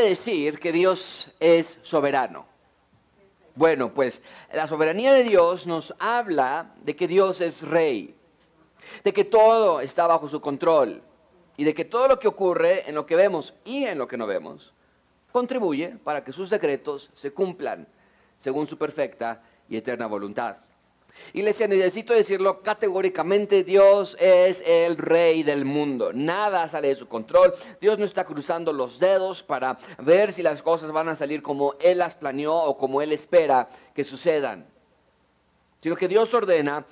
decir que Dios es soberano? Bueno, pues la soberanía de Dios nos habla de que Dios es rey, de que todo está bajo su control y de que todo lo que ocurre en lo que vemos y en lo que no vemos contribuye para que sus decretos se cumplan según su perfecta y eterna voluntad. Iglesia, necesito decirlo categóricamente, Dios es el rey del mundo. Nada sale de su control. Dios no está cruzando los dedos para ver si las cosas van a salir como Él las planeó o como Él espera que sucedan. Sino que Dios ordena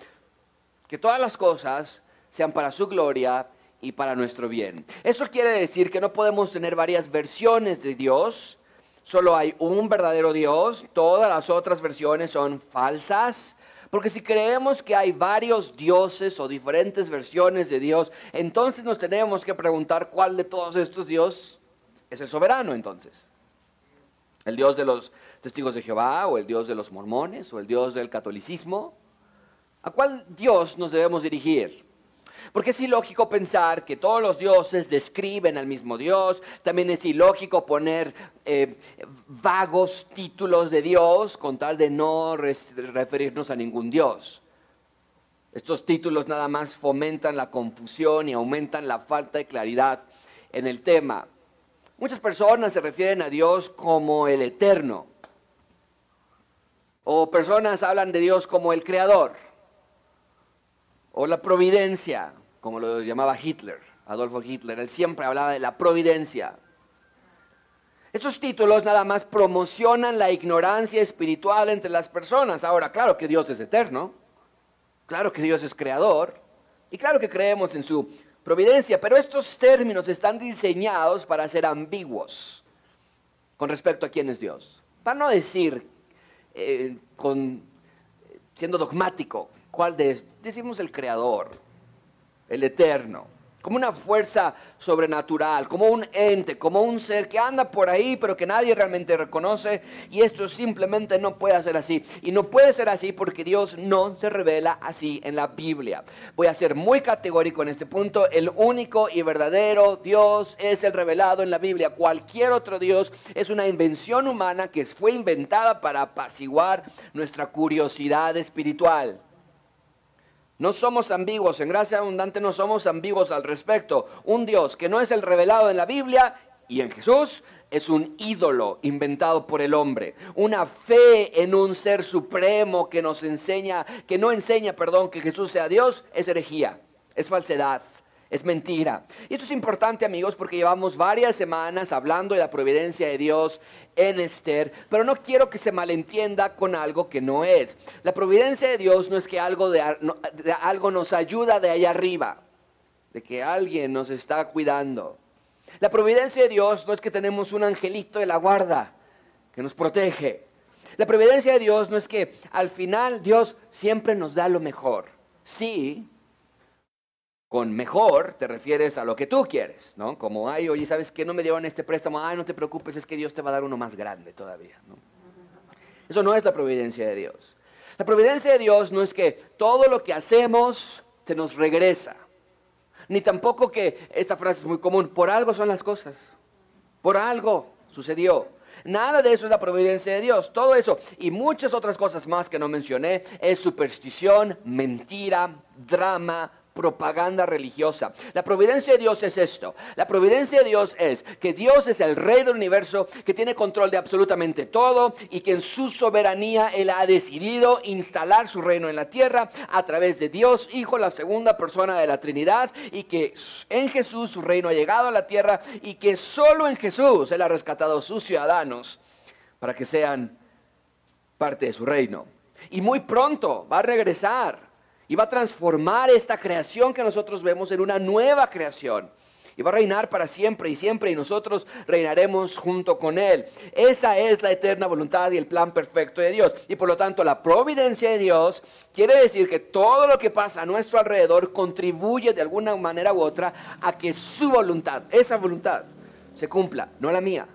que todas las cosas sean para su gloria y para nuestro bien. Eso quiere decir que no podemos tener varias versiones de Dios. Solo hay un verdadero Dios. Todas las otras versiones son falsas porque si creemos que hay varios dioses o diferentes versiones de Dios, entonces nos tenemos que preguntar cuál de todos estos dioses es el soberano entonces. ¿El Dios de los testigos de Jehová o el Dios de los mormones o el Dios del catolicismo? ¿A cuál Dios nos debemos dirigir? Porque es ilógico pensar que todos los dioses describen al mismo Dios. También es ilógico poner eh, vagos títulos de Dios con tal de no referirnos a ningún Dios. Estos títulos nada más fomentan la confusión y aumentan la falta de claridad en el tema. Muchas personas se refieren a Dios como el eterno. O personas hablan de Dios como el creador o la providencia, como lo llamaba Hitler, Adolfo Hitler. Él siempre hablaba de la providencia. Estos títulos nada más promocionan la ignorancia espiritual entre las personas. Ahora, claro que Dios es eterno, claro que Dios es creador, y claro que creemos en su providencia, pero estos términos están diseñados para ser ambiguos con respecto a quién es Dios. Para no decir, eh, con, siendo dogmático, ¿Cuál de Decimos el creador, el eterno, como una fuerza sobrenatural, como un ente, como un ser que anda por ahí, pero que nadie realmente reconoce. Y esto simplemente no puede ser así. Y no puede ser así porque Dios no se revela así en la Biblia. Voy a ser muy categórico en este punto. El único y verdadero Dios es el revelado en la Biblia. Cualquier otro Dios es una invención humana que fue inventada para apaciguar nuestra curiosidad espiritual. No somos ambiguos, en gracia abundante no somos ambiguos al respecto. Un Dios que no es el revelado en la Biblia y en Jesús es un ídolo inventado por el hombre. Una fe en un ser supremo que nos enseña, que no enseña, perdón, que Jesús sea Dios, es herejía, es falsedad. Es mentira. Y esto es importante amigos porque llevamos varias semanas hablando de la providencia de Dios en Esther, pero no quiero que se malentienda con algo que no es. La providencia de Dios no es que algo, de, algo nos ayuda de allá arriba, de que alguien nos está cuidando. La providencia de Dios no es que tenemos un angelito de la guarda que nos protege. La providencia de Dios no es que al final Dios siempre nos da lo mejor. Sí, con mejor te refieres a lo que tú quieres, ¿no? Como, ay, oye, ¿sabes qué? No me dieron este préstamo, ay, no te preocupes, es que Dios te va a dar uno más grande todavía, ¿no? Eso no es la providencia de Dios. La providencia de Dios no es que todo lo que hacemos se nos regresa, ni tampoco que, esta frase es muy común, por algo son las cosas, por algo sucedió. Nada de eso es la providencia de Dios. Todo eso y muchas otras cosas más que no mencioné es superstición, mentira, drama, propaganda religiosa. La providencia de Dios es esto. La providencia de Dios es que Dios es el rey del universo, que tiene control de absolutamente todo y que en su soberanía Él ha decidido instalar su reino en la tierra a través de Dios, Hijo, la segunda persona de la Trinidad, y que en Jesús su reino ha llegado a la tierra y que solo en Jesús Él ha rescatado a sus ciudadanos para que sean parte de su reino. Y muy pronto va a regresar y va a transformar esta creación que nosotros vemos en una nueva creación. Y va a reinar para siempre y siempre y nosotros reinaremos junto con Él. Esa es la eterna voluntad y el plan perfecto de Dios. Y por lo tanto la providencia de Dios quiere decir que todo lo que pasa a nuestro alrededor contribuye de alguna manera u otra a que su voluntad, esa voluntad, se cumpla, no la mía.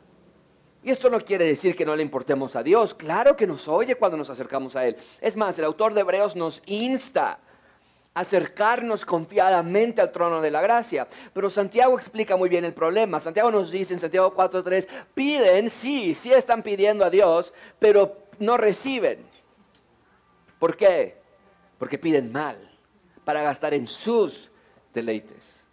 Y esto no quiere decir que no le importemos a Dios. Claro que nos oye cuando nos acercamos a Él. Es más, el autor de Hebreos nos insta acercarnos confiadamente al trono de la gracia. Pero Santiago explica muy bien el problema. Santiago nos dice en Santiago 4.3, piden, sí, sí están pidiendo a Dios, pero no reciben. ¿Por qué? Porque piden mal, para gastar en sus deleites.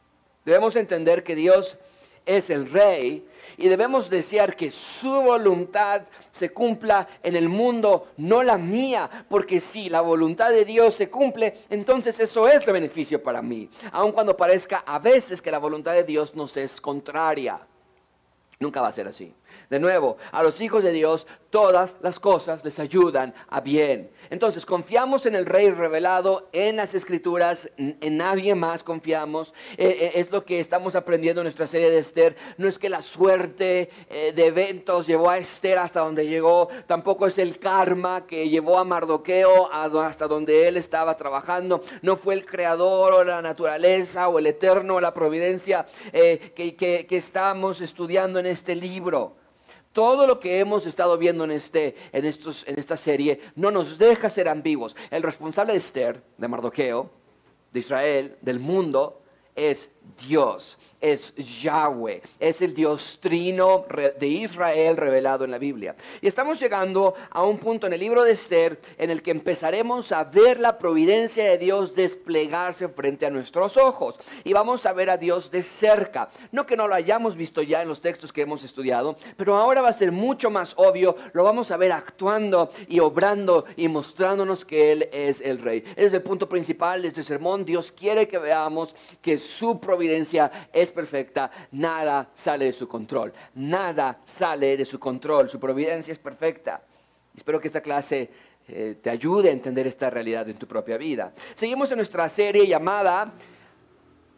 Debemos entender que Dios es el rey y debemos desear que su voluntad se cumpla en el mundo, no la mía, porque si la voluntad de Dios se cumple, entonces eso es el beneficio para mí, aun cuando parezca a veces que la voluntad de Dios nos es contraria. Nunca va a ser así. De nuevo, a los hijos de Dios todas las cosas les ayudan a bien. Entonces, confiamos en el Rey revelado, en las Escrituras, en nadie más confiamos. Eh, eh, es lo que estamos aprendiendo en nuestra serie de Esther. No es que la suerte eh, de eventos llevó a Esther hasta donde llegó, tampoco es el karma que llevó a Mardoqueo hasta donde él estaba trabajando. No fue el creador o la naturaleza o el eterno o la providencia que, que estamos estudiando en este libro. Todo lo que hemos estado viendo en, este, en, estos, en esta serie no nos deja ser ambiguos. El responsable de Esther, de Mardoqueo, de Israel, del mundo, es Dios es Yahweh, es el Dios trino de Israel revelado en la Biblia. Y estamos llegando a un punto en el libro de Esther en el que empezaremos a ver la providencia de Dios desplegarse frente a nuestros ojos. Y vamos a ver a Dios de cerca. No que no lo hayamos visto ya en los textos que hemos estudiado, pero ahora va a ser mucho más obvio. Lo vamos a ver actuando y obrando y mostrándonos que Él es el Rey. es el punto principal de este sermón. Dios quiere que veamos que su providencia es perfecta, nada sale de su control. Nada sale de su control. Su providencia es perfecta. Espero que esta clase eh, te ayude a entender esta realidad en tu propia vida. Seguimos en nuestra serie llamada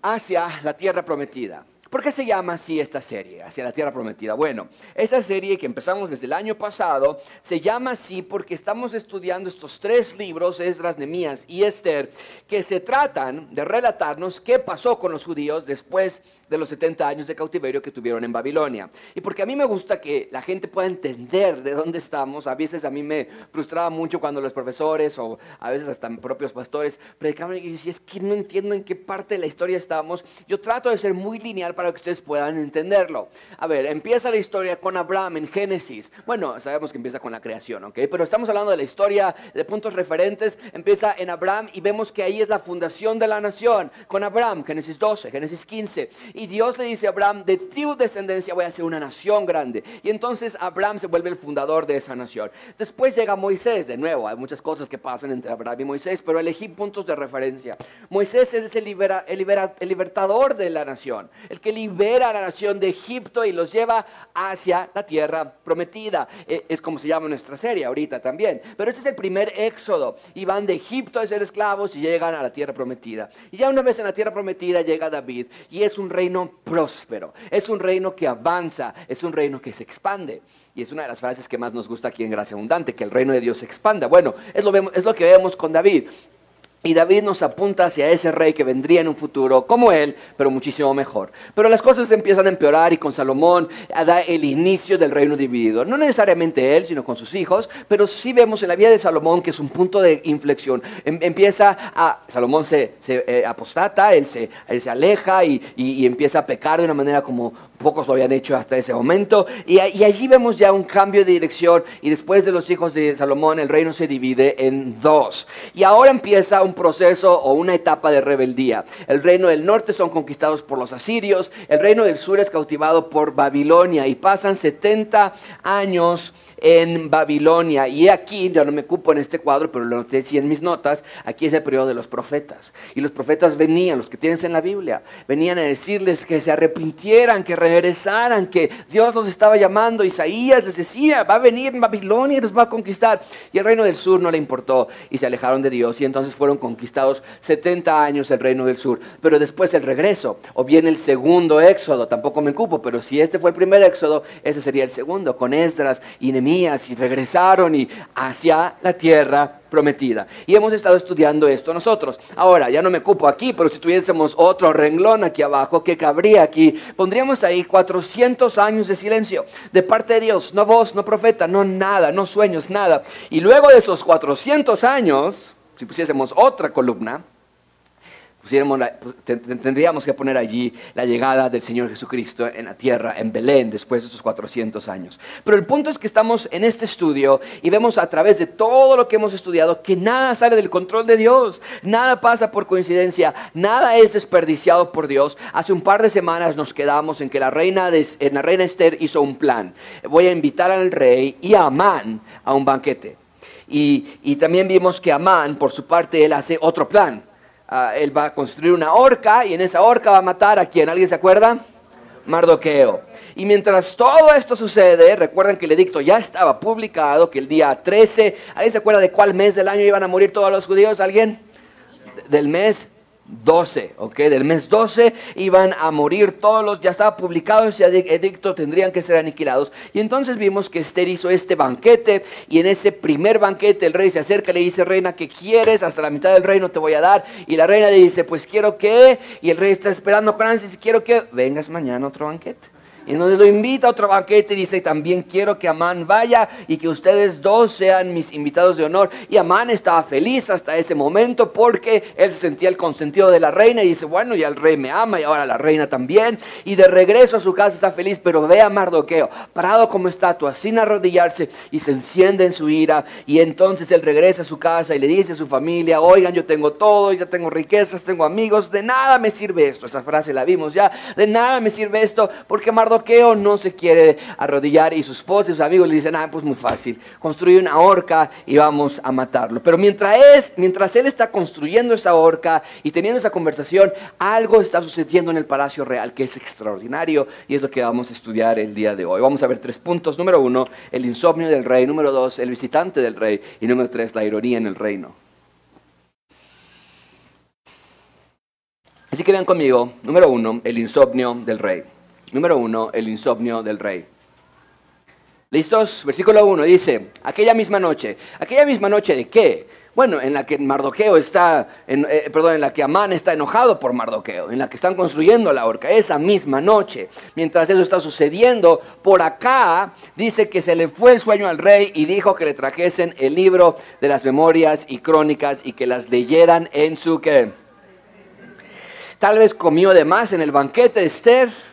Hacia la Tierra Prometida. ¿Por qué se llama así esta serie, Hacia la Tierra Prometida? Bueno, esta serie que empezamos desde el año pasado se llama así porque estamos estudiando estos tres libros, Esdras, Nemías y Esther, que se tratan de relatarnos qué pasó con los judíos después de los 70 años de cautiverio que tuvieron en Babilonia. Y porque a mí me gusta que la gente pueda entender de dónde estamos, a veces a mí me frustraba mucho cuando los profesores o a veces hasta propios pastores predicaban y decían, es que no entiendo en qué parte de la historia estamos. Yo trato de ser muy lineal para que ustedes puedan entenderlo. A ver, empieza la historia con Abraham en Génesis. Bueno, sabemos que empieza con la creación, ¿ok? Pero estamos hablando de la historia de puntos referentes. Empieza en Abraham y vemos que ahí es la fundación de la nación. Con Abraham, Génesis 12, Génesis 15. Y Dios le dice a Abraham, de tu descendencia voy a hacer una nación grande. Y entonces Abraham se vuelve el fundador de esa nación. Después llega Moisés, de nuevo, hay muchas cosas que pasan entre Abraham y Moisés, pero elegí puntos de referencia. Moisés es el, libera, el, el libertador de la nación, el que libera a la nación de Egipto y los lleva hacia la tierra prometida. E, es como se llama nuestra serie ahorita también. Pero este es el primer éxodo. Y van de Egipto a ser esclavos y llegan a la tierra prometida. Y ya una vez en la tierra prometida llega David y es un reino próspero, es un reino que avanza, es un reino que se expande. Y es una de las frases que más nos gusta aquí en Gracia Abundante, que el reino de Dios se expanda. Bueno, es lo, es lo que vemos con David. Y David nos apunta hacia ese rey que vendría en un futuro como él, pero muchísimo mejor. Pero las cosas empiezan a empeorar y con Salomón da el inicio del reino dividido. No necesariamente él, sino con sus hijos, pero sí vemos en la vida de Salomón que es un punto de inflexión. Em, empieza a, Salomón se, eh, apostata, él se, se aleja y, y empieza a pecar de una manera como pocos lo habían hecho hasta ese momento. Y, allí vemos ya un cambio de dirección y después de los hijos de Salomón el reino se divide en dos. Y ahora empieza un proceso o una etapa de rebeldía. El reino del norte son conquistados por los asirios, el reino del sur es cautivado por Babilonia y pasan 70 años en Babilonia. Y aquí, ya no me ocupo en este cuadro, pero lo noté sí en mis notas, aquí es el periodo de los profetas. Y los profetas venían, los que tienes en la Biblia, venían a decirles que se arrepintieran, que regresaran, que Dios los estaba llamando. Isaías les decía, va a venir en Babilonia y los va a conquistar. Y el reino del sur no le importó y se alejaron de Dios y entonces fueron conquistados 70 años el reino del sur. Pero después el regreso, o bien el segundo éxodo, tampoco me ocupo, pero si este fue el primer éxodo, ese sería el segundo, con Esdras y Nehemías y regresaron y hacia la tierra prometida. Y hemos estado estudiando esto nosotros. Ahora, ya no me ocupo aquí, pero si tuviésemos otro renglón aquí abajo, ¿qué cabría aquí? Pondríamos ahí 400 años de silencio de parte de Dios, no voz, no profeta, no nada, no sueños, nada. Y luego de esos 400 años, si pusiésemos otra columna, tendríamos que poner allí la llegada del Señor Jesucristo en la tierra, en Belén, después de estos 400 años. Pero el punto es que estamos en este estudio y vemos a través de todo lo que hemos estudiado que nada sale del control de Dios, nada pasa por coincidencia, nada es desperdiciado por Dios. Hace un par de semanas nos quedamos en que la reina, en la reina Esther hizo un plan. Voy a invitar al rey y a Amán a un banquete. Y, y también vimos que Amán, por su parte, él hace otro plan Ah, él va a construir una horca y en esa horca va a matar a quien, ¿alguien se acuerda? Mardoqueo. Y mientras todo esto sucede, recuerden que el edicto ya estaba publicado, que el día 13, ¿alguien se acuerda de cuál mes del año iban a morir todos los judíos? ¿Alguien? Del mes 12, ¿ok? Del mes 12 iban a morir todos los, ya estaba publicado ese edicto, tendrían que ser aniquilados. Y entonces vimos que Esther hizo este banquete y en ese primer banquete el rey se acerca y le dice, reina, ¿qué quieres? Hasta la mitad del reino te voy a dar. Y la reina le dice, pues quiero que, y el rey está esperando con ansias, quiero que vengas mañana a otro banquete. Y entonces lo invita a otro banquete y dice, también quiero que Amán vaya y que ustedes dos sean mis invitados de honor. Y Amán estaba feliz hasta ese momento porque él se sentía el consentido de la reina y dice, bueno, ya el rey me ama y ahora la reina también. Y de regreso a su casa está feliz, pero ve a Mardoqueo, parado como estatua, sin arrodillarse y se enciende en su ira. Y entonces él regresa a su casa y le dice a su familia, oigan, yo tengo todo, ya tengo riquezas, tengo amigos, de nada me sirve esto. Esa frase la vimos ya, de nada me sirve esto porque Mardoqueo Mardoqueo no se quiere arrodillar y sus esposa y sus amigos le dicen, ah, pues muy fácil, construye una horca y vamos a matarlo. Pero mientras, es, mientras él está construyendo esa horca y teniendo esa conversación, algo está sucediendo en el Palacio Real que es extraordinario y es lo que vamos a estudiar el día de hoy. Vamos a ver tres puntos. Número uno, el insomnio del rey. Número dos, el visitante del rey. Y número tres, la ironía en el reino. Así que vean conmigo, número uno, el insomnio del rey. Número uno, el insomnio del rey. ¿Listos? Versículo 1 dice, aquella misma noche, aquella misma noche de qué? Bueno, en la que Mardoqueo está, eh, perdón, en la que Amán está enojado por Mardoqueo, en la que están construyendo la horca, esa misma noche. Mientras eso está sucediendo, por acá dice que se le fue el sueño al rey y dijo que le trajesen el libro de las memorias y crónicas y que las leyeran en su que. Tal vez comió de más en el banquete de Esther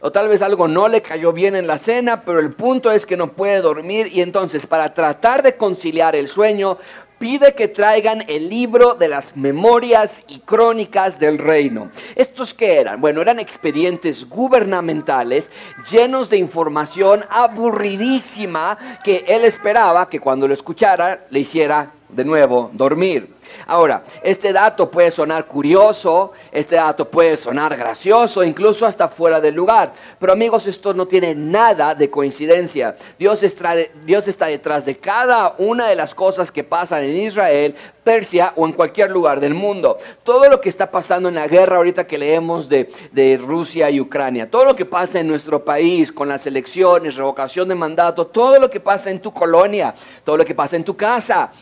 o tal vez algo no le cayó bien en la cena, pero el punto es que no puede dormir y entonces para tratar de conciliar el sueño, pide que traigan el libro de las memorias y crónicas del reino. ¿Estos qué eran? Bueno, eran expedientes gubernamentales llenos de información aburridísima que él esperaba que cuando lo escuchara le hiciera de nuevo dormir. Ahora, este dato puede sonar curioso, este dato puede sonar gracioso, incluso hasta fuera del lugar. Pero amigos, esto no tiene nada de coincidencia. Dios está, Dios está detrás de cada una de las cosas que pasan en Israel, Persia o en cualquier lugar del mundo. Todo lo que está pasando en la guerra ahorita que leemos de, de Rusia y Ucrania, todo lo que pasa en nuestro país con las elecciones, revocación de mandato, todo lo que pasa en tu colonia, todo lo que pasa en tu casa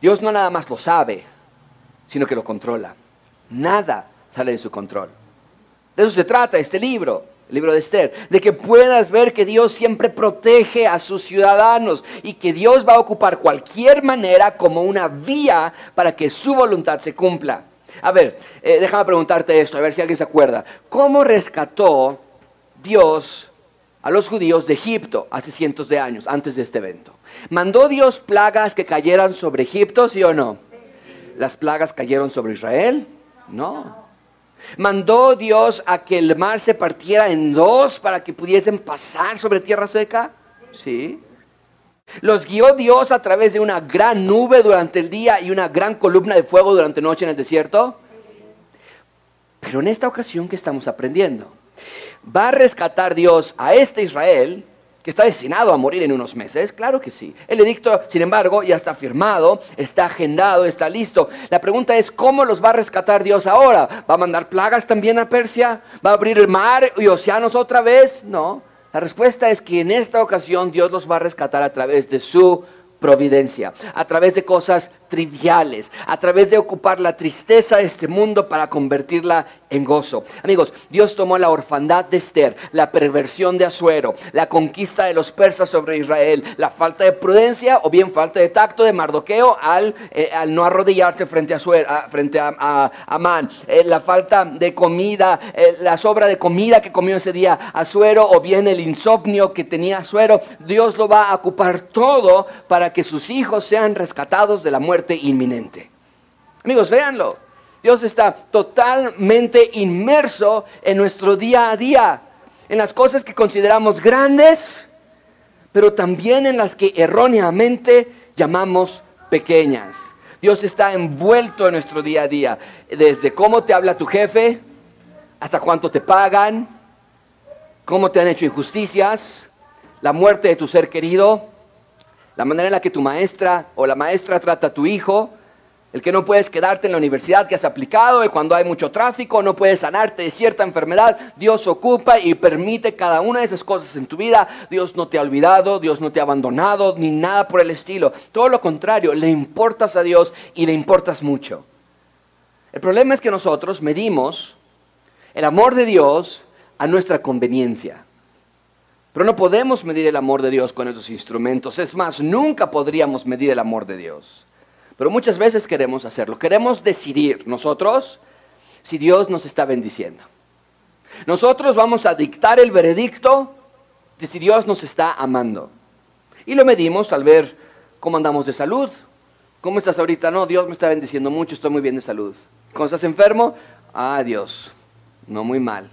Dios no nada más lo sabe, sino que lo controla. Nada sale de su control. De eso se trata este libro, el libro de Esther, de que puedas ver que Dios siempre protege a sus ciudadanos y que Dios va a ocupar cualquier manera como una vía para que su voluntad se cumpla. A ver, eh, déjame preguntarte esto, a ver si alguien se acuerda. ¿Cómo rescató Dios a los judíos de Egipto hace cientos de años, antes de este evento? ¿Mandó Dios plagas que cayeran sobre Egipto, sí o no? ¿Las plagas cayeron sobre Israel? No. ¿Mandó Dios a que el mar se partiera en dos para que pudiesen pasar sobre tierra seca? Sí. ¿Los guió Dios a través de una gran nube durante el día y una gran columna de fuego durante noche en el desierto? Pero en esta ocasión que estamos aprendiendo, va a rescatar Dios a este Israel que está destinado a morir en unos meses? Claro que sí. El edicto, sin embargo, ya está firmado, está agendado, está listo. La pregunta es, ¿cómo los va a rescatar Dios ahora? ¿Va a mandar plagas también a Persia? ¿Va a abrir el mar y océanos otra vez? No. La respuesta es que en esta ocasión Dios los va a rescatar a través de su providencia, a través de cosas triviales, a través de ocupar la tristeza de este mundo para convertirla en gozo. Amigos, Dios tomó la orfandad de Esther, la perversión de Azuero, la conquista de los persas sobre Israel, la falta de prudencia o bien falta de tacto de Mardoqueo al, eh, al no arrodillarse frente a, Azuero, frente a, Amán, eh, la falta de comida, eh, la sobra de comida que comió ese día Azuero o bien el insomnio que tenía Azuero. Dios lo va a ocupar todo para que sus hijos sean rescatados de la muerte inminente. Amigos, véanlo. Dios está totalmente inmerso en nuestro día a día, en las cosas que consideramos grandes, pero también en las que erróneamente llamamos pequeñas. Dios está envuelto en nuestro día a día, desde cómo te habla tu jefe, hasta cuánto te pagan, cómo te han hecho injusticias, la muerte de tu ser querido, la manera en la que tu maestra o la maestra trata a tu hijo, el que no puedes quedarte en la universidad que has aplicado y cuando hay mucho tráfico no puedes sanarte de cierta enfermedad. Dios ocupa y permite cada una de esas cosas en tu vida. Dios no te ha olvidado, Dios no te ha abandonado, ni nada por el estilo. Todo lo contrario, le importas a Dios y le importas mucho. El problema es que nosotros medimos el amor de Dios a nuestra conveniencia. Pero no podemos medir el amor de Dios con esos instrumentos. Es más, nunca podríamos medir el amor de Dios. Pero muchas veces queremos hacerlo. Queremos decidir nosotros si Dios nos está bendiciendo. Nosotros vamos a dictar el veredicto de si Dios nos está amando. Y lo medimos al ver cómo andamos de salud. ¿Cómo estás ahorita? No, Dios me está bendiciendo mucho, estoy muy bien de salud. Cuando estás enfermo, ah, Dios, no muy mal.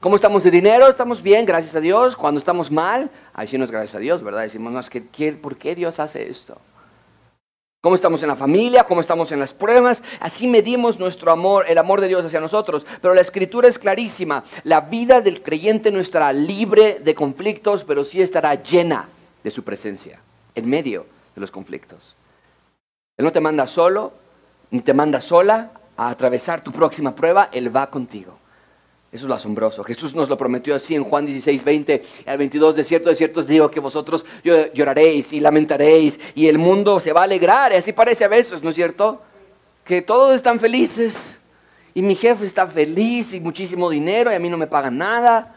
¿Cómo estamos de dinero? Estamos bien, gracias a Dios. Cuando estamos mal, ahí sí no es gracias a Dios, ¿verdad? Decimos, no, es que, ¿por qué Dios hace esto? cómo estamos en la familia, cómo estamos en las pruebas. Así medimos nuestro amor, el amor de Dios hacia nosotros. Pero la escritura es clarísima. La vida del creyente no estará libre de conflictos, pero sí estará llena de su presencia, en medio de los conflictos. Él no te manda solo, ni te manda sola a atravesar tu próxima prueba, Él va contigo. Eso es lo asombroso. Jesús nos lo prometió así en Juan 16, 20 al 22. De cierto, de cierto digo que vosotros lloraréis y lamentaréis y el mundo se va a alegrar. Y así parece a veces, ¿no es cierto? Que todos están felices y mi jefe está feliz y muchísimo dinero y a mí no me pagan nada.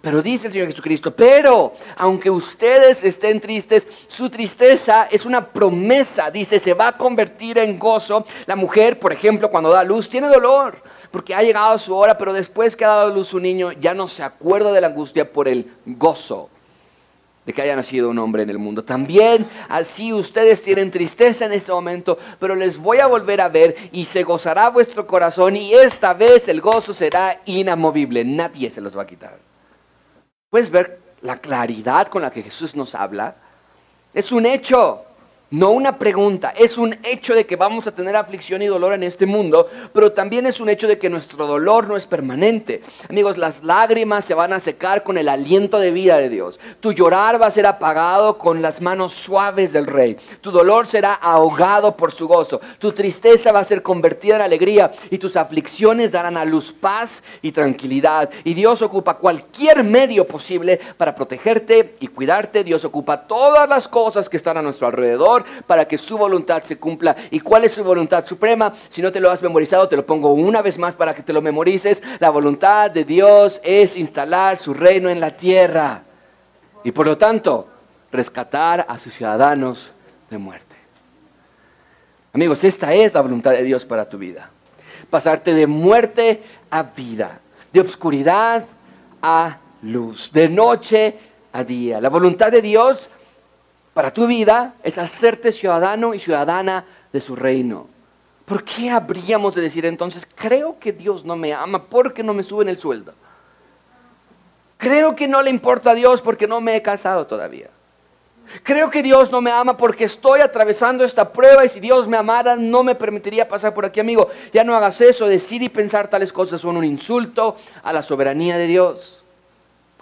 Pero dice el Señor Jesucristo, pero aunque ustedes estén tristes, su tristeza es una promesa, dice, se va a convertir en gozo. La mujer, por ejemplo, cuando da luz, tiene dolor porque ha llegado su hora, pero después que ha dado luz su niño, ya no se acuerda de la angustia por el gozo de que haya nacido un hombre en el mundo. También así ustedes tienen tristeza en este momento, pero les voy a volver a ver y se gozará vuestro corazón y esta vez el gozo será inamovible, nadie se los va a quitar. ¿Puedes ver la claridad con la que Jesús nos habla? Es un hecho. No una pregunta, es un hecho de que vamos a tener aflicción y dolor en este mundo, pero también es un hecho de que nuestro dolor no es permanente. Amigos, las lágrimas se van a secar con el aliento de vida de Dios. Tu llorar va a ser apagado con las manos suaves del Rey. Tu dolor será ahogado por su gozo. Tu tristeza va a ser convertida en alegría y tus aflicciones darán a luz paz y tranquilidad. Y Dios ocupa cualquier medio posible para protegerte y cuidarte. Dios ocupa todas las cosas que están a nuestro alrededor para que su voluntad se cumpla. ¿Y cuál es su voluntad suprema? Si no te lo has memorizado, te lo pongo una vez más para que te lo memorices. La voluntad de Dios es instalar su reino en la tierra y por lo tanto rescatar a sus ciudadanos de muerte. Amigos, esta es la voluntad de Dios para tu vida. Pasarte de muerte a vida, de obscuridad a luz, de noche a día. La voluntad de Dios para tu vida es hacerte ciudadano y ciudadana de su reino. ¿Por qué habríamos de decir entonces, creo que Dios no me ama porque no me suben el sueldo? Creo que no le importa a Dios porque no me he casado todavía. Creo que Dios no me ama porque estoy atravesando esta prueba y si Dios me amara no me permitiría pasar por aquí, amigo. Ya no hagas eso, decir y pensar tales cosas son un insulto a la soberanía de Dios.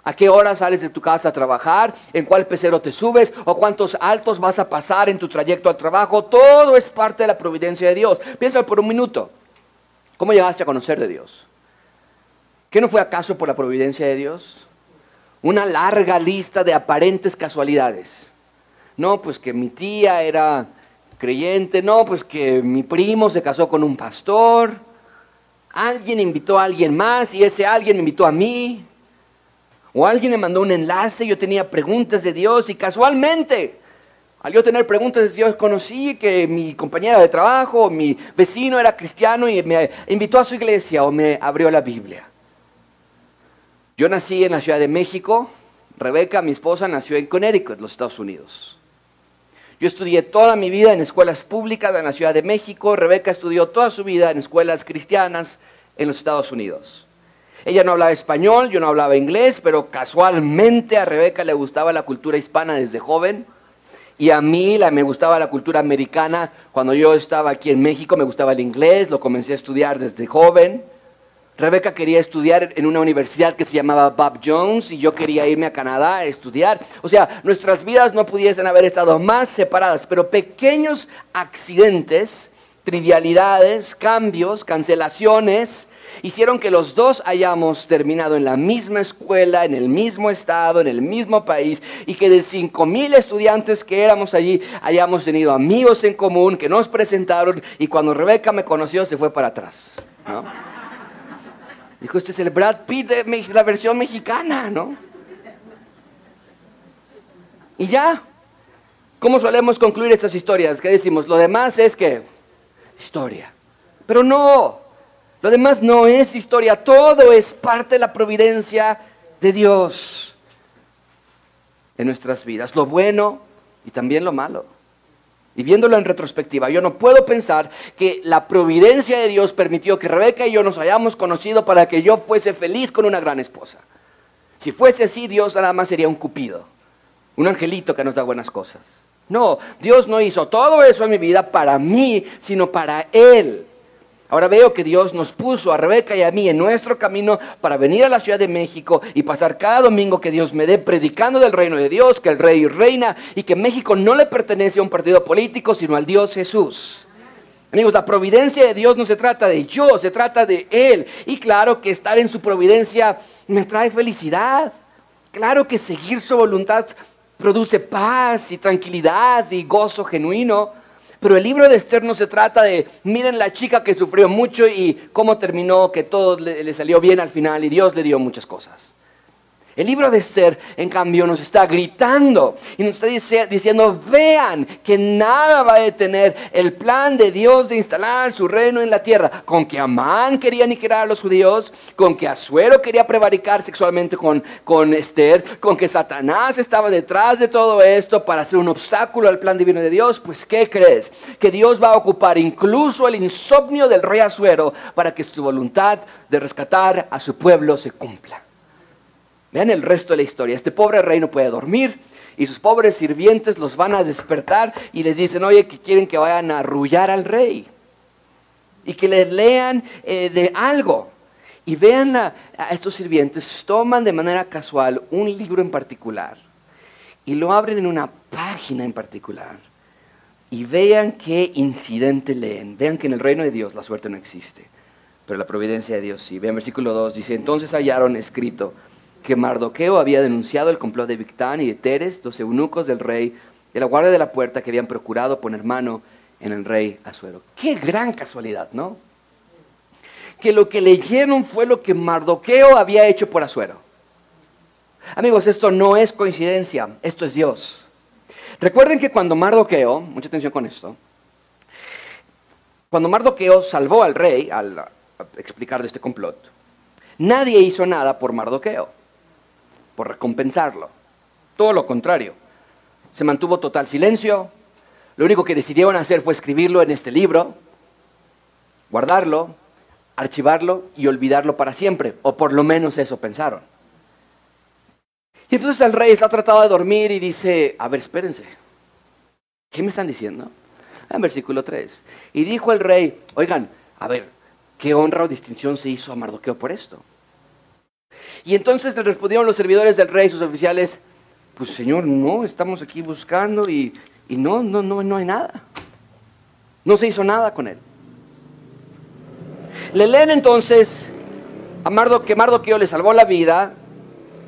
¿A qué hora sales de tu casa a trabajar? ¿En cuál pecero te subes? ¿O cuántos altos vas a pasar en tu trayecto al trabajo? Todo es parte de la providencia de Dios. Piensa por un minuto. ¿Cómo llegaste a conocer de Dios? ¿Qué no fue acaso por la providencia de Dios? Una larga lista de aparentes casualidades. No, pues que mi tía era creyente, no, pues que mi primo se casó con un pastor, alguien invitó a alguien más y ese alguien me invitó a mí, o alguien me mandó un enlace, yo tenía preguntas de Dios y casualmente, al yo tener preguntas de Dios, conocí que mi compañera de trabajo, mi vecino era cristiano y me invitó a su iglesia o me abrió la Biblia. Yo nací en la Ciudad de México, Rebeca, mi esposa, nació en Connecticut, los Estados Unidos. Yo estudié toda mi vida en escuelas públicas en la Ciudad de México. Rebeca estudió toda su vida en escuelas cristianas en los Estados Unidos. Ella no hablaba español, yo no hablaba inglés, pero casualmente a Rebeca le gustaba la cultura hispana desde joven. Y a mí la, me gustaba la cultura americana. Cuando yo estaba aquí en México me gustaba el inglés, lo comencé a estudiar desde joven. Rebeca quería estudiar en una universidad que se llamaba Bob Jones y yo quería irme a Canadá a estudiar. O sea, nuestras vidas no pudiesen haber estado más separadas, pero pequeños accidentes, trivialidades, cambios, cancelaciones, hicieron que los dos hayamos terminado en la misma escuela, en el mismo estado, en el mismo país, y que de cinco mil estudiantes que éramos allí hayamos tenido amigos en común que nos presentaron y cuando Rebeca me conoció se fue para atrás. Dijo, este es el Brad Pitt de la versión mexicana, ¿no? Y ya, ¿cómo solemos concluir estas historias? ¿Qué decimos? Lo demás es que, historia. Pero no, lo demás no es historia, todo es parte de la providencia de Dios en nuestras vidas, lo bueno y también lo malo. Y viéndolo en retrospectiva, yo no puedo pensar que la providencia de Dios permitió que Rebeca y yo nos hayamos conocido para que yo fuese feliz con una gran esposa. Si fuese así, Dios nada más sería un cupido, un angelito que nos da buenas cosas. No, Dios no hizo todo eso en mi vida para mí, sino para Él. Ahora veo que Dios nos puso a Rebeca y a mí en nuestro camino para venir a la Ciudad de México y pasar cada domingo que Dios me dé predicando del reino de Dios, que el rey reina y que México no le pertenece a un partido político, sino al Dios Jesús. Amigos, la providencia de Dios no se trata de yo, se trata de Él. Y claro que estar en su providencia me trae felicidad. Claro que seguir su voluntad produce paz y tranquilidad y gozo genuino. Pero el libro de Esther no se trata de, miren la chica que sufrió mucho y cómo terminó, que todo le, le salió bien al final y Dios le dio muchas cosas. El libro de Ser, en cambio, nos está gritando y nos está diciendo, vean que nada va a detener el plan de Dios de instalar su reino en la tierra. Con que Amán quería aniquilar a los judíos, con que Azuero quería prevaricar sexualmente con, con Esther, con que Satanás estaba detrás de todo esto para hacer un obstáculo al plan divino de Dios. Pues, ¿qué crees? Que Dios va a ocupar incluso el insomnio del rey Azuero para que su voluntad de rescatar a su pueblo se cumpla. Vean el resto de la historia. Este pobre rey no puede dormir y sus pobres sirvientes los van a despertar y les dicen, oye, que quieren que vayan a arrullar al rey y que les lean eh, de algo. Y vean a, a estos sirvientes, toman de manera casual un libro en particular y lo abren en una página en particular. Y vean qué incidente leen. Vean que en el reino de Dios la suerte no existe, pero la providencia de Dios sí. Vean versículo 2, dice, entonces hallaron escrito que Mardoqueo había denunciado el complot de Victán y de Teres, los eunucos del rey, de la guardia de la puerta que habían procurado poner mano en el rey Azuero. Qué gran casualidad, ¿no? Que lo que leyeron fue lo que Mardoqueo había hecho por Azuero. Amigos, esto no es coincidencia, esto es Dios. Recuerden que cuando Mardoqueo, mucha atención con esto, cuando Mardoqueo salvó al rey al explicar de este complot, nadie hizo nada por Mardoqueo por recompensarlo. Todo lo contrario. Se mantuvo total silencio. Lo único que decidieron hacer fue escribirlo en este libro, guardarlo, archivarlo y olvidarlo para siempre. O por lo menos eso pensaron. Y entonces el rey está tratado de dormir y dice, a ver, espérense. ¿Qué me están diciendo? En versículo 3. Y dijo el rey, oigan, a ver, ¿qué honra o distinción se hizo a Mardoqueo por esto? Y entonces le respondieron los servidores del rey, sus oficiales, pues señor, no, estamos aquí buscando y, no, no, no, no hay nada. No se hizo nada con él. Le leen entonces a Mardo, que Mardoqueo le salvó la vida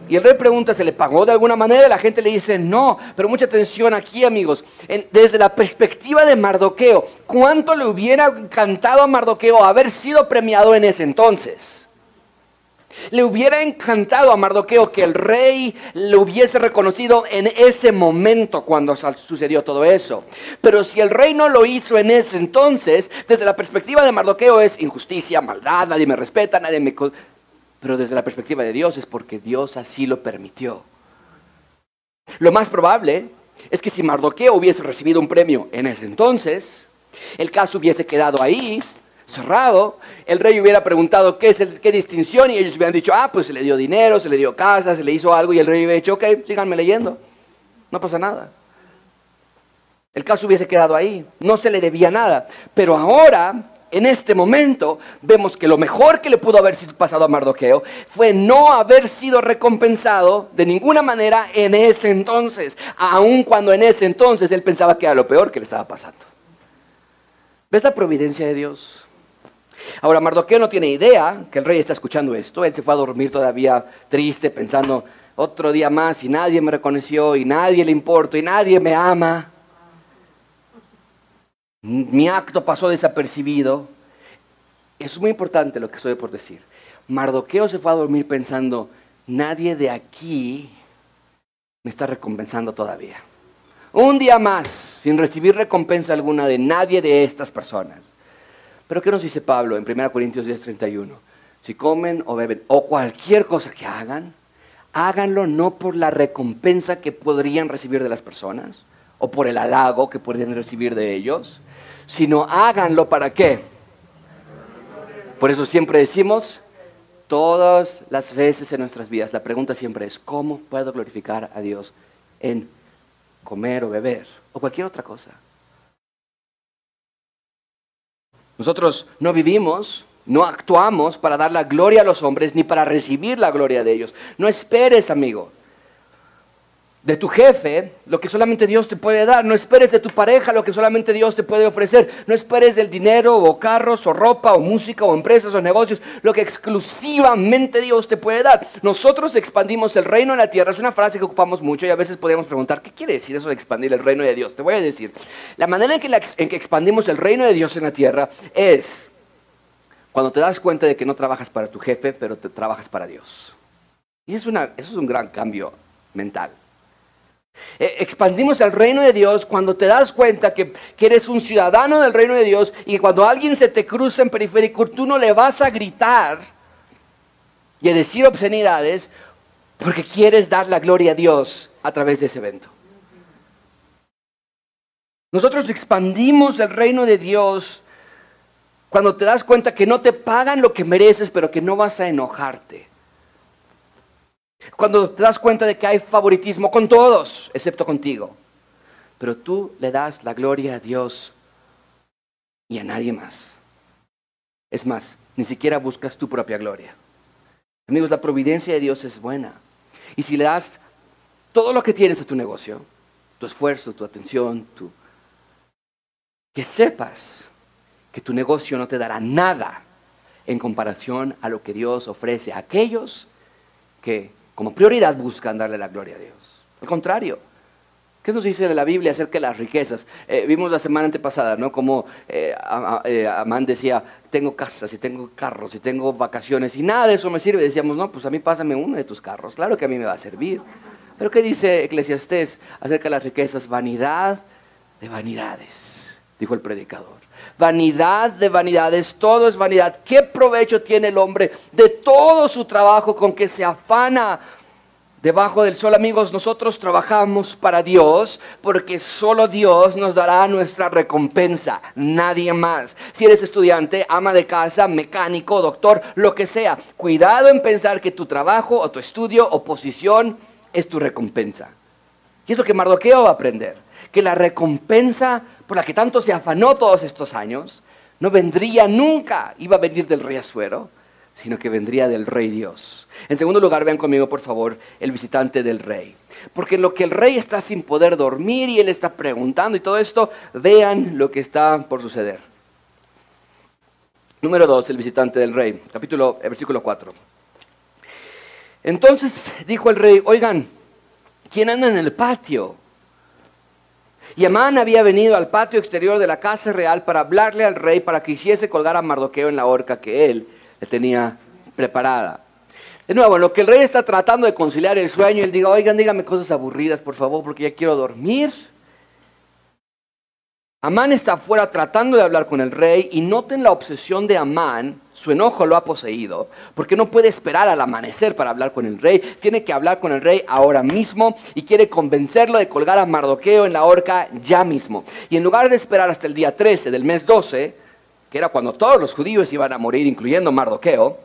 Y el rey pregunta, ¿se le pagó de alguna manera? La gente le dice, no. Pero mucha atención aquí, amigos. desde la perspectiva de Mardoqueo, ¿cuánto le hubiera encantado a Mardoqueo haber sido premiado en ese entonces? Le hubiera encantado a Mardoqueo que el rey lo hubiese reconocido en ese momento cuando sucedió todo eso. Pero si el rey no lo hizo en ese entonces, desde la perspectiva de Mardoqueo es injusticia, maldad, nadie me respeta, nadie me... Pero desde la perspectiva de Dios es porque Dios así lo permitió. Lo más probable es que si Mardoqueo hubiese recibido un premio en ese entonces, el caso hubiese quedado ahí, cerrado. El rey hubiera preguntado qué es qué distinción y ellos hubieran dicho, ah, pues se le dio dinero, se le dio casa, se le hizo algo y el rey hubiera dicho, ok, síganme leyendo, no pasa nada. El caso hubiese quedado ahí, no se le debía nada. Pero ahora en este momento vemos que lo mejor que le pudo haber pasado a Mardoqueo fue no haber sido recompensado de ninguna manera en ese entonces, aun cuando en ese entonces él pensaba que era lo peor que le estaba pasando. ¿Ves la providencia de Dios? Ahora, Mardoqueo no tiene idea que el rey está escuchando esto. Él se fue a dormir todavía triste, pensando, otro día más y nadie me reconoció y nadie le importa y nadie me ama mi acto pasó desapercibido. Es muy importante lo que estoy por decir. Mardoqueo se fue a dormir pensando, nadie de aquí me está recompensando todavía. Un día más, sin recibir recompensa alguna de nadie de estas personas. Pero ¿qué nos dice Pablo en 1 Corintios 10:31? Si comen o beben o cualquier cosa que hagan, háganlo no por la recompensa que podrían recibir de las personas o por el halago que podrían recibir de ellos, sino háganlo para qué. Por eso siempre decimos, todas las veces en nuestras vidas, la pregunta siempre es, ¿cómo puedo glorificar a Dios en comer o beber o cualquier otra cosa? Nosotros no vivimos, no actuamos para dar la gloria a los hombres ni para recibir la gloria de ellos. No esperes, amigo, de tu jefe lo que solamente Dios te puede dar. No esperes de tu pareja lo que solamente Dios te puede ofrecer. No esperes del dinero o carros o ropa o música o empresas o negocios lo que exclusivamente Dios te puede dar. Nosotros expandimos el reino en la tierra. Es una frase que ocupamos mucho y a veces podemos preguntar, ¿qué quiere decir eso de expandir el reino de Dios? Te voy a decir, la manera en que, en que expandimos el reino de Dios en la tierra es cuando te das cuenta de que no trabajas para tu jefe, pero te trabajas para Dios. Y es una, eso es un gran cambio mental. Eh, expandimos el reino de Dios cuando te das cuenta que, que, eres un ciudadano del reino de Dios y cuando alguien se te cruza en periférico, tú no le vas a gritar y a decir obscenidades porque quieres dar la gloria a Dios a través de ese evento. Nosotros expandimos el reino de Dios cuando te das cuenta que no te pagan lo que mereces, pero que no vas a enojarte. Cuando te das cuenta de que hay favoritismo con todos, excepto contigo. Pero tú le das la gloria a Dios y a nadie más. Es más, ni siquiera buscas tu propia gloria. Amigos, la providencia de Dios es buena. Y si le das todo lo que tienes a tu negocio, tu esfuerzo, tu atención, tu... que sepas que tu negocio no te dará nada en comparación a lo que Dios ofrece a aquellos que como prioridad buscan darle la gloria a Dios. Al contrario, ¿qué nos dice la Biblia acerca de las riquezas? Eh, vimos la semana antepasada, ¿no? Como eh, eh, Amán decía, tengo casas y tengo carros y tengo vacaciones y nada de eso me sirve. Decíamos, no, pues a mí pásame uno de tus carros, claro que a mí me va a servir. Pero ¿qué dice Eclesiastés acerca de las riquezas? Vanidad de vanidades, dijo el predicador vanidad de vanidades, todo es vanidad. ¿Qué provecho tiene el hombre de todo su trabajo con que se afana? Debajo del sol, amigos, nosotros trabajamos para Dios porque solo Dios nos dará nuestra recompensa, nadie más. Si eres estudiante, ama de casa, mecánico, doctor, lo que sea, cuidado en pensar que tu trabajo o tu estudio o posición es tu recompensa. Y es lo que Mardoqueo va a aprender, que la recompensa por la que tanto se afanó todos estos años, no vendría nunca, iba a venir del rey Azuero, sino que vendría del rey Dios. En segundo lugar, vean conmigo, por favor, el visitante del rey. Porque en lo que el rey está sin poder dormir y él está preguntando y todo esto, vean lo que está por suceder. Número dos, el visitante del rey, capítulo, eh, versículo 4. Entonces dijo el rey, oigan, ¿quién anda en el patio? Y Amán había venido al patio exterior de la casa real para hablarle al rey para que hiciese colgar a Mardoqueo en la horca que él le tenía preparada. De nuevo, lo que el rey está tratando de conciliar el sueño, él diga, oigan, díganme cosas aburridas, por favor, porque ya quiero dormir. Amán está afuera tratando de hablar con el rey y noten la obsesión de Amán, su enojo lo ha poseído, porque no puede esperar al amanecer para hablar con el rey, tiene que hablar con el rey ahora mismo y quiere convencerlo de colgar a Mardoqueo en la horca ya mismo. Y en lugar de esperar hasta el día 13 del mes 12, que era cuando todos los judíos iban a morir, incluyendo Mardoqueo,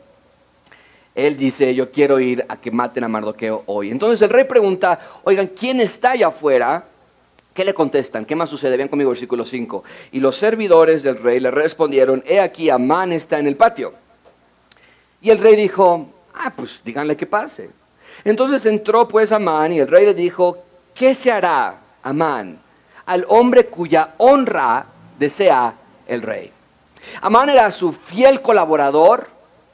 él dice, yo quiero ir a que maten a Mardoqueo hoy. Entonces el rey pregunta, oigan, ¿quién está allá afuera? ¿Qué le contestan? ¿Qué más sucede? Vean conmigo versículo 5. Y los servidores del rey le respondieron, he aquí, Amán está en el patio. Y el rey dijo, ah, pues díganle que pase. Entonces entró pues Amán y el rey le dijo, ¿qué se hará, Amán, al hombre cuya honra desea el rey? Amán era su fiel colaborador.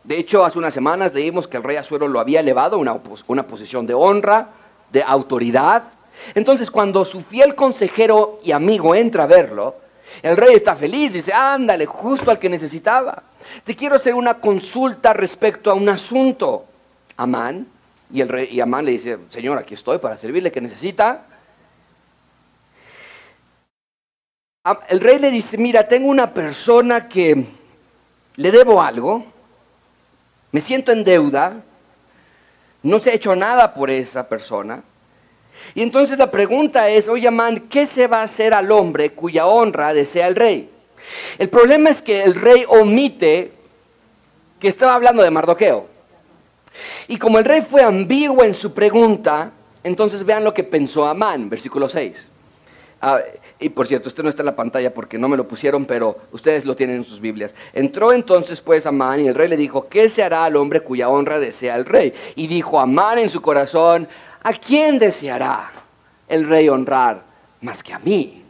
De hecho, hace unas semanas leímos que el rey Azuero lo había elevado a una, una posición de honra, de autoridad. Entonces, cuando su fiel consejero y amigo entra a verlo, el rey está feliz, dice, ándale, justo al que necesitaba. Te quiero hacer una consulta respecto a un asunto. Amán, y, el rey, Amán le dice, Señor, aquí estoy para servirle, que necesita? El rey le dice, mira, tengo una persona que le debo algo, me siento en deuda, no se ha hecho nada por esa persona, y entonces la pregunta es, oye, man, ¿qué se va a hacer al hombre cuya honra desea el rey? El problema es que el rey omite que estaba hablando de Mardoqueo. Y como el rey fue ambiguo en su pregunta, entonces vean lo que pensó Amán, versículo 6. Ah, y por cierto, esto no está en la pantalla porque no me lo pusieron, pero ustedes lo tienen en sus Biblias. Entró entonces pues Amán y el rey le dijo, ¿qué se hará al hombre cuya honra desea el rey? Y dijo Amán en su corazón, ¿A quién deseará el rey honrar más que a mí?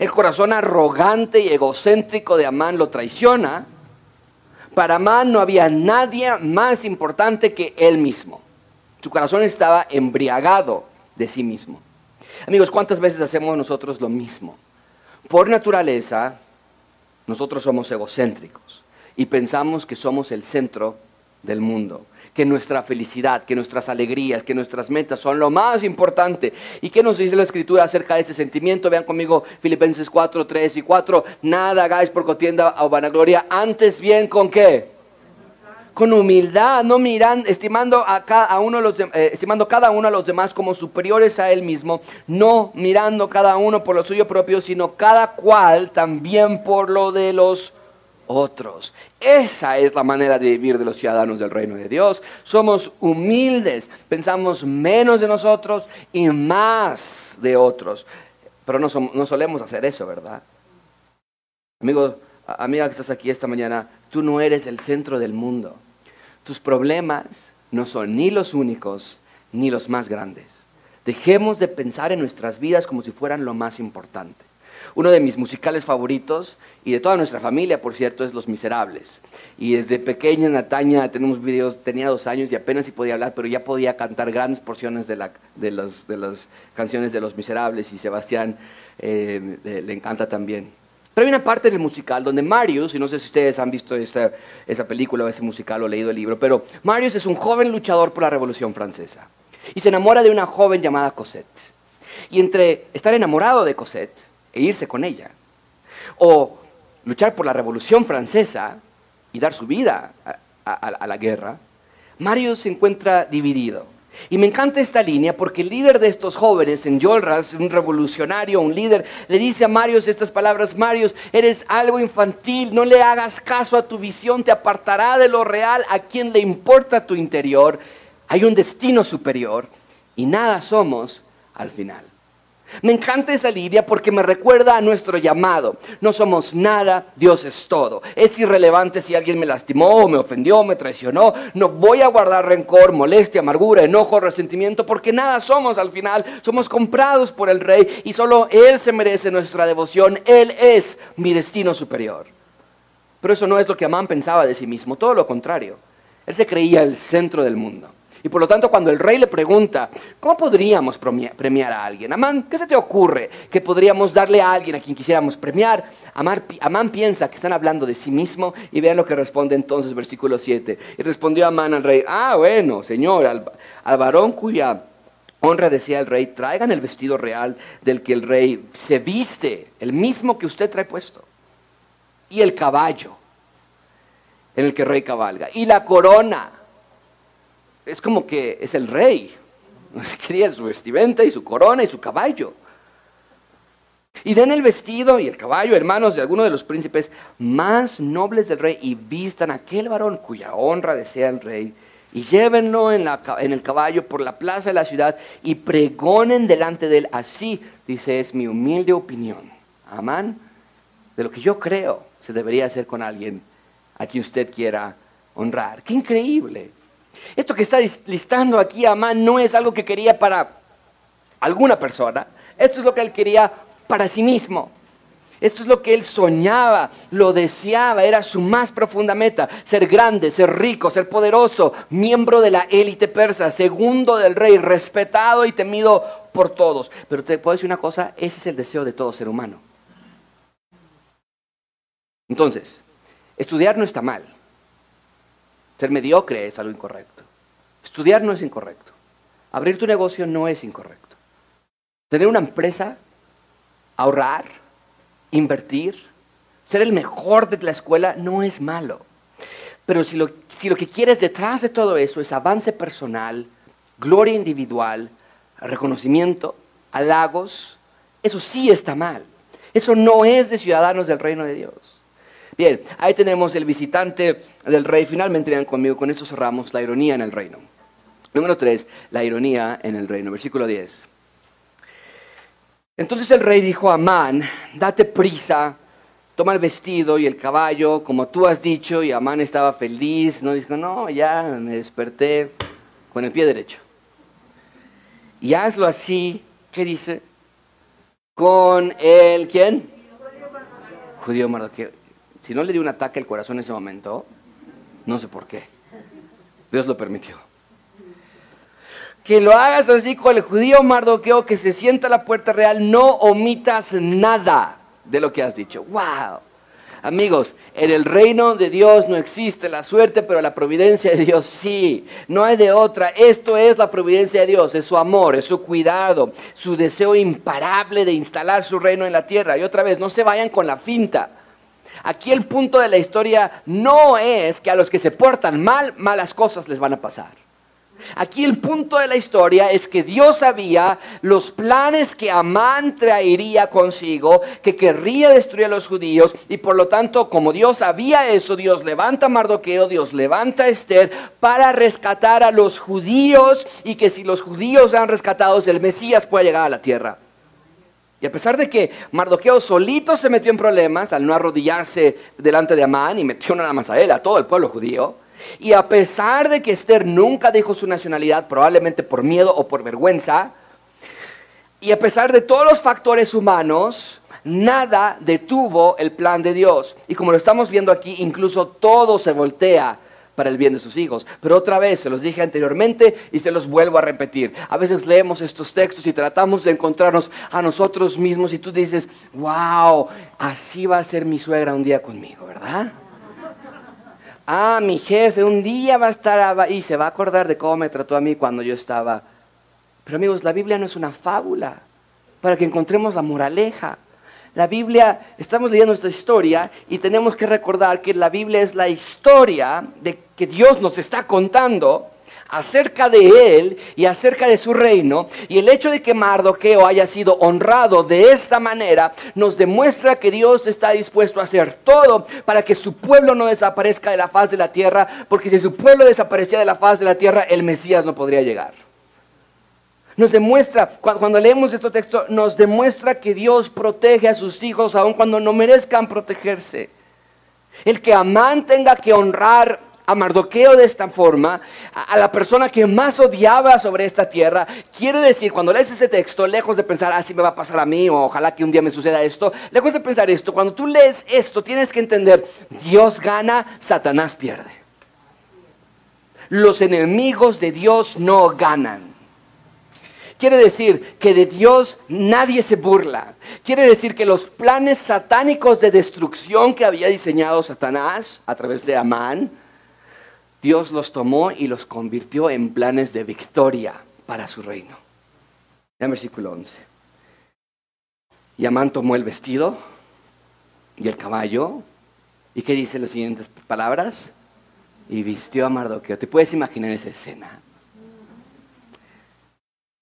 El corazón arrogante y egocéntrico de Amán lo traiciona. Para Amán no había nadie más importante que él mismo. Su corazón estaba embriagado de sí mismo. Amigos, ¿cuántas veces hacemos nosotros lo mismo? Por naturaleza, nosotros somos egocéntricos y pensamos que somos el centro del mundo que nuestra felicidad, que nuestras alegrías, que nuestras metas son lo más importante. ¿Y qué nos dice la Escritura acerca de este sentimiento? Vean conmigo Filipenses 4, 3 y 4. Nada hagáis por contienda o vanagloria, antes bien con qué? Con humildad, no miran, estimando a cada uno los eh, estimando cada uno a los demás como superiores a él mismo, no mirando cada uno por lo suyo propio, sino cada cual también por lo de los otros. Esa es la manera de vivir de los ciudadanos del reino de Dios. Somos humildes, pensamos menos de nosotros y más de otros. Pero no, no solemos hacer eso, ¿verdad? Amigo, amiga que estás aquí esta mañana, tú no eres el centro del mundo. Tus problemas no son ni los únicos ni los más grandes. Dejemos de pensar en nuestras vidas como si fueran lo más importante. Uno de mis musicales favoritos y de toda nuestra familia, por cierto, es Los Miserables. Y desde pequeña Nataña tenemos videos, tenía dos años y apenas si podía hablar, pero ya podía cantar grandes porciones de, las canciones de Los Miserables y Sebastián eh, le encanta también. Pero hay una parte del musical donde Marius, y no sé si ustedes han visto esa película o ese musical o leído el libro, pero Marius es un joven luchador por la Revolución Francesa y se enamora de una joven llamada Cosette. Y entre estar enamorado de Cosette e irse con ella. O luchar por la Revolución Francesa y dar su vida a, la guerra, Mario se encuentra dividido. Y me encanta esta línea porque el líder de estos jóvenes, en Yolras, un revolucionario, un líder, le dice a Marius estas palabras, Marius, eres algo infantil, no le hagas caso a tu visión, te apartará de lo real, a quien le importa tu interior, hay un destino superior y nada somos al final. Me encanta esa lidia porque me recuerda a nuestro llamado. No somos nada, Dios es todo. Es irrelevante si alguien me lastimó, me ofendió, me traicionó. No voy a guardar rencor, molestia, amargura, enojo, resentimiento, porque nada somos al final. Somos comprados por el Rey y solo Él se merece nuestra devoción. Él es mi destino superior. Pero eso no es lo que Amán pensaba de sí mismo, todo lo contrario. Él se creía el centro del mundo. Y por lo tanto, cuando el rey le pregunta, ¿cómo podríamos premiar a alguien? Amán, ¿qué se te ocurre que podríamos darle a alguien a quien quisiéramos premiar? Amán, piensa que están hablando de sí mismo y vean lo que responde entonces, versículo 7. Y respondió Amán al rey, ah, bueno, señor, al varón cuya honra decía el rey, traigan el vestido real del que el rey se viste, el mismo que usted trae puesto, y el caballo en el que el rey cabalga, y la corona es como que es el rey. Quería su vestimenta y su corona y su caballo. Y den el vestido y el caballo, hermanos de alguno de los príncipes más nobles del rey, y vistan a aquel varón cuya honra desea el rey, y llévenlo en, en, el caballo por la plaza de la ciudad y pregonen delante de él. Así, dice, es mi humilde opinión. Amán, de lo que yo creo se debería hacer con alguien a quien usted quiera honrar. ¡Qué increíble! Esto que está listando aquí Amán no es algo que quería para alguna persona. Esto es lo que él quería para sí mismo. Esto es lo que él soñaba, lo deseaba, era su más profunda meta, ser grande, ser rico, ser poderoso, miembro de la élite persa, segundo del rey, respetado y temido por todos. Pero te puedo decir una cosa, ese es el deseo de todo ser humano. Entonces, estudiar no está mal. Ser mediocre es algo incorrecto. Estudiar no es incorrecto. Abrir tu negocio no es incorrecto. Tener una empresa, ahorrar, invertir, ser el mejor de la escuela no es malo. Pero si lo, si lo que quieres detrás de todo eso es avance personal, gloria individual, reconocimiento, halagos, eso sí está mal. Eso no es de ciudadanos del reino de Dios. Bien, ahí tenemos el visitante del rey. Finalmente, vean conmigo, con esto cerramos la ironía en el reino. Número 3, la ironía en el reino. Versículo 10. Entonces el rey dijo a Amán, date prisa, toma el vestido y el caballo, como tú has dicho, y Amán estaba feliz, no dijo, no, ya me desperté con el pie derecho. Y hazlo así, ¿qué dice? Con el, ¿quién? Judío Mardoqueo. Si no le dio un ataque al corazón en ese momento, no sé por qué. Dios lo permitió. Que lo hagas así con el judío Mardoqueo, que se sienta a la puerta real, no omitas nada de lo que has dicho. ¡Wow! Amigos, en el reino de Dios no existe la suerte, pero la providencia de Dios sí. No hay de otra. Esto es la providencia de Dios, es su amor, es su cuidado, su deseo imparable de instalar su reino en la tierra. Y otra vez, no se vayan con la finta. Aquí el punto de la historia no es que a los que se portan mal, malas cosas les van a pasar. Aquí el punto de la historia es que Dios sabía los planes que Amán traería consigo, que querría destruir a los judíos, y por lo tanto, como Dios sabía eso, Dios levanta a Mardoqueo, Dios levanta a Esther para rescatar a los judíos, y que si los judíos sean rescatados, el Mesías pueda llegar a la tierra. Y a pesar de que Mardoqueo solito se metió en problemas al no arrodillarse delante de Amán y metió nada más a él, a todo el pueblo judío, y a pesar de que Esther nunca dijo su nacionalidad, probablemente por miedo o por vergüenza, y a pesar de todos los factores humanos, nada detuvo el plan de Dios. Y como lo estamos viendo aquí, incluso todo se voltea para el bien de sus hijos. Pero otra vez, se los dije anteriormente y se los vuelvo a repetir. A veces leemos estos textos y tratamos de encontrarnos a nosotros mismos y tú dices, wow, así va a ser mi suegra un día conmigo, ¿verdad? Ah, mi jefe un día va a estar y se va a acordar de cómo me trató a mí cuando yo estaba. Pero amigos, la Biblia no es una fábula para que encontremos la moraleja. La Biblia, estamos leyendo esta historia y tenemos que recordar que la Biblia es la historia de que Dios nos está contando acerca de él y acerca de su reino. Y el hecho de que Mardoqueo haya sido honrado de esta manera nos demuestra que Dios está dispuesto a hacer todo para que su pueblo no desaparezca de la faz de la tierra, porque si su pueblo desaparecía de la faz de la tierra, el Mesías no podría llegar nos demuestra, cuando, leemos este texto, nos demuestra que Dios protege a sus hijos aun cuando no merezcan protegerse. El que Amán tenga que honrar a Mardoqueo de esta forma, a, la persona que más odiaba sobre esta tierra, quiere decir, cuando lees ese texto, lejos de pensar, así ah, me va a pasar a mí, o ojalá que un día me suceda esto, lejos de pensar esto, cuando tú lees esto, tienes que entender, Dios gana, Satanás pierde. los enemigos de Dios no ganan. Quiere decir que de Dios nadie se burla. Quiere decir que los planes satánicos de destrucción que había diseñado Satanás a través de Amán, Dios los tomó y los convirtió en planes de victoria para su reino. En versículo 11. Y Amán tomó el vestido y el caballo. ¿Y qué dice las siguientes palabras? Y vistió a Mardoqueo. ¿Te puedes imaginar esa escena?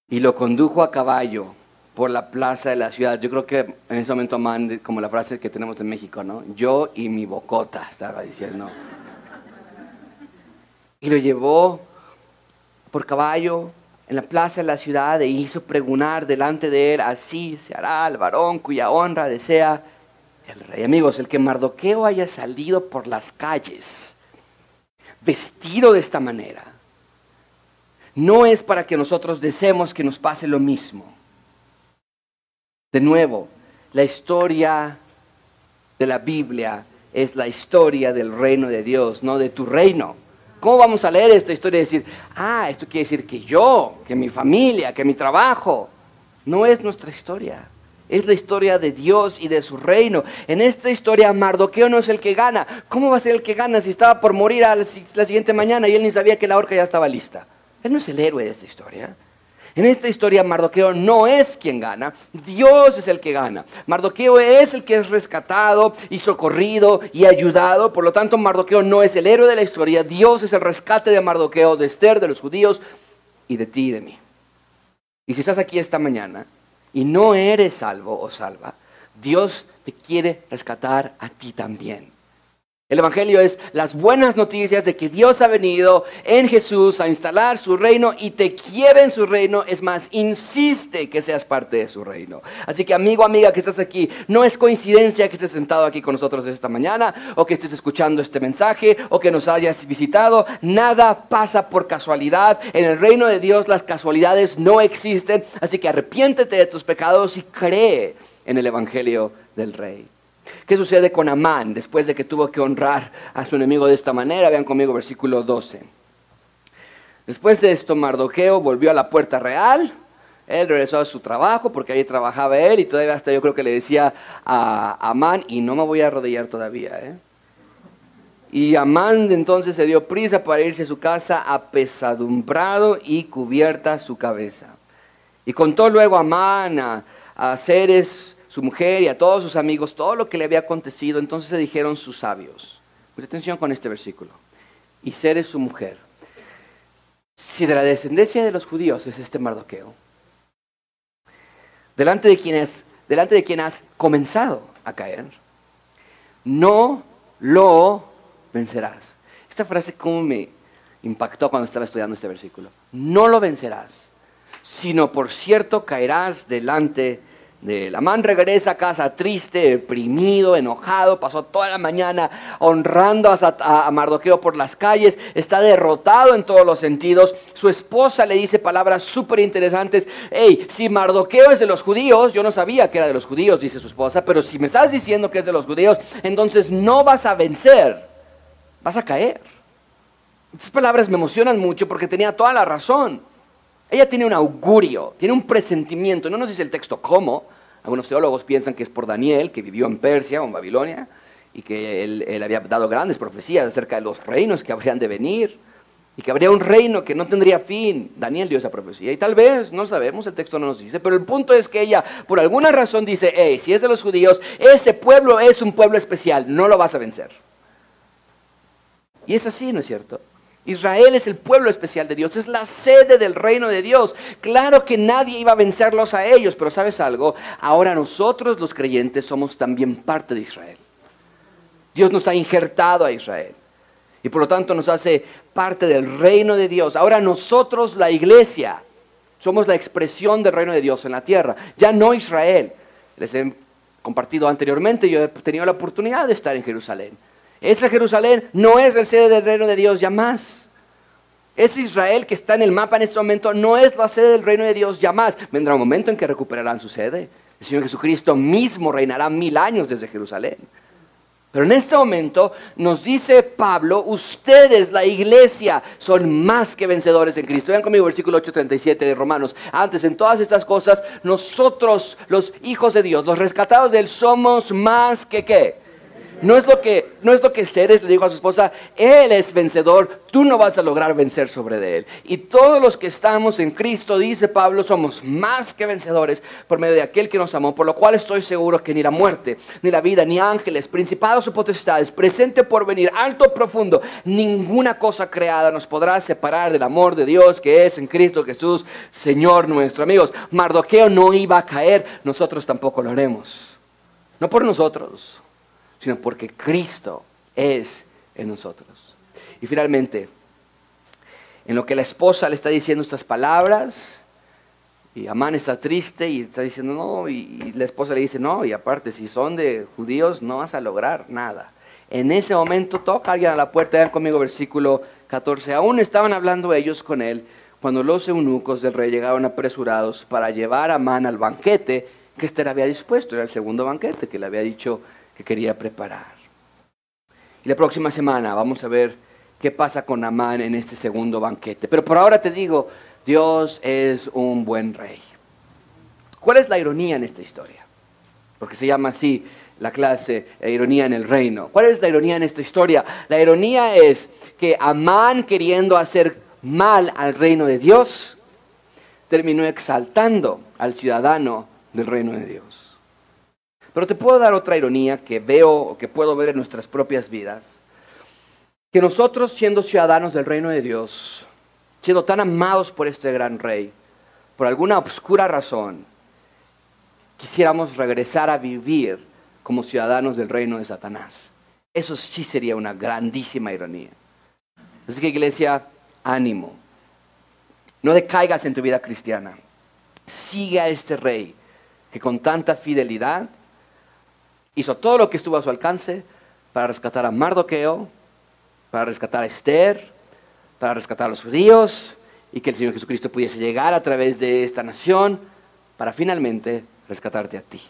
y lo condujo a caballo por la plaza de la ciudad. Yo creo que en ese momento, man, como la frase que tenemos en México, ¿no? Yo y mi bocota, estaba diciendo. Y lo llevó por caballo en la plaza de la ciudad e hizo pregonar delante de él, así se hará al varón cuya honra desea el rey. Amigos, el que Mardoqueo haya salido por las calles vestido de esta manera, no es para que nosotros deseemos que nos pase lo mismo. De nuevo, la historia de la Biblia es la historia del reino de Dios, no de tu reino. ¿Cómo vamos a leer esta historia y decir, ah, esto quiere decir que yo, que mi familia, que mi trabajo? No es nuestra historia. Es la historia de Dios y de su reino. En esta historia Mardoqueo no es el que gana. ¿Cómo va a ser el que gana si estaba por morir la siguiente mañana y él ni sabía que la horca ya estaba lista? Él no es el héroe de esta historia. En esta historia Mardoqueo no es quien gana, Dios es el que gana. Mardoqueo es el que es rescatado y socorrido y ayudado. Por lo tanto, Mardoqueo no es el héroe de la historia, Dios es el rescate de Mardoqueo, de Esther, de los judíos y de ti y de mí. Y si estás aquí esta mañana y no eres salvo o salva, Dios te quiere rescatar a ti también. El Evangelio es las buenas noticias de que Dios ha venido en Jesús a instalar su reino y te quiere en su reino. Es más, insiste que seas parte de su reino. Así que amigo, amiga que estás aquí, no es coincidencia que estés sentado aquí con nosotros esta mañana o que estés escuchando este mensaje o que nos hayas visitado. Nada pasa por casualidad. En el reino de Dios las casualidades no existen. Así que arrepiéntete de tus pecados y cree en el Evangelio del Rey. ¿Qué sucede con Amán después de que tuvo que honrar a su enemigo de esta manera? Vean conmigo versículo 12. Después de esto, Mardoqueo volvió a la puerta real. Él regresó a su trabajo porque ahí trabajaba él y todavía hasta yo creo que le decía a Amán, y no me voy a arrodillar todavía. ¿eh? Y Amán entonces se dio prisa para irse a su casa apesadumbrado y cubierta su cabeza. Y contó luego Amán a, a seres su mujer y a todos sus amigos todo lo que le había acontecido. Entonces se dijeron sus sabios. Mucha atención con este versículo. Y Ser su mujer. Si de la descendencia de los judíos es este Mardoqueo, delante de quienes, delante de quien has comenzado a caer, no lo vencerás. Esta frase como me impactó cuando estaba estudiando este versículo. No lo vencerás, sino por cierto caerás delante de la man regresa a casa triste, deprimido, enojado, pasó toda la mañana honrando a, Mardoqueo por las calles, está derrotado en todos los sentidos. Su esposa le dice palabras súper interesantes. Hey, si Mardoqueo es de los judíos, yo no sabía que era de los judíos, dice su esposa, pero si me estás diciendo que es de los judíos, entonces no vas a vencer, vas a caer. Estas palabras me emocionan mucho porque tenía toda la razón. Ella tiene un augurio, tiene un presentimiento. No nos dice el texto cómo. Algunos teólogos piensan que es por Daniel, que vivió en Persia o en Babilonia, y que él, había dado grandes profecías acerca de los reinos que habrían de venir, y que habría un reino que no tendría fin. Daniel dio esa profecía, y tal vez, no sabemos, el texto no nos dice, pero el punto es que ella, por alguna razón, dice, hey, si es de los judíos, ese pueblo es un pueblo especial, no lo vas a vencer. Y es así, ¿no es cierto? Israel es el pueblo especial de Dios, es la sede del reino de Dios. Claro que nadie iba a vencerlos a ellos, pero sabes algo, ahora nosotros los creyentes somos también parte de Israel. Dios nos ha injertado a Israel y por lo tanto nos hace parte del reino de Dios. Ahora nosotros, la iglesia, somos la expresión del reino de Dios en la tierra, ya no Israel. Les he compartido anteriormente, yo he tenido la oportunidad de estar en Jerusalén. Esa Jerusalén no es el sede del reino de Dios ya más. Ese Israel que está en el mapa en este momento no es la sede del reino de Dios ya más. Vendrá un momento en que recuperarán su sede. El Señor Jesucristo mismo reinará mil años desde Jerusalén. Pero en este momento nos dice Pablo, ustedes, la iglesia, son más que vencedores en Cristo. Vean conmigo versículo 8:37 de Romanos. Antes, en todas estas cosas, nosotros, los hijos de Dios, los rescatados de Él, somos más que qué? No es lo que, no es lo que le dijo a su esposa, Él es vencedor, tú no vas a lograr vencer sobre de Él. Y todos los que estamos en Cristo, dice Pablo, somos más que vencedores por medio de aquel que nos amó, por lo cual estoy seguro que ni la muerte, ni la vida, ni ángeles, principados o potestades, presente por venir, alto profundo, ninguna cosa creada nos podrá separar del amor de Dios que es en Cristo Jesús, Señor nuestro. Amigos, Mardoqueo no iba a caer, nosotros tampoco lo haremos. No por nosotros sino porque Cristo es en nosotros. Y finalmente, en lo que la esposa le está diciendo estas palabras, y Amán está triste y está diciendo no, y, la esposa le dice no, y aparte, si son de judíos, no vas a lograr nada. En ese momento toca alguien a la puerta, vean conmigo versículo 14, aún estaban hablando ellos con él cuando los eunucos del rey llegaron apresurados para llevar a Amán al banquete que éste le había dispuesto, era el segundo banquete que le había dicho que quería preparar. Y la próxima semana vamos a ver qué pasa con Amán en este segundo banquete. Pero por ahora te digo, Dios es un buen rey. ¿Cuál es la ironía en esta historia? Porque se llama así la clase ironía en el reino. ¿Cuál es la ironía en esta historia? La ironía es que Amán queriendo hacer mal al reino de Dios, terminó exaltando al ciudadano del reino de Dios. Pero te puedo dar otra ironía que veo, que puedo ver en nuestras propias vidas. Que nosotros siendo ciudadanos del reino de Dios, siendo tan amados por este gran rey, por alguna obscura razón, quisiéramos regresar a vivir como ciudadanos del reino de Satanás. Eso sí sería una grandísima ironía. Así que iglesia, ánimo. No decaigas en tu vida cristiana. Sigue a este rey que con tanta fidelidad hizo todo lo que estuvo a su alcance para rescatar a Mardoqueo, para rescatar a Esther, para rescatar a los judíos y que el Señor Jesucristo pudiese llegar a través de esta nación para finalmente rescatarte a ti.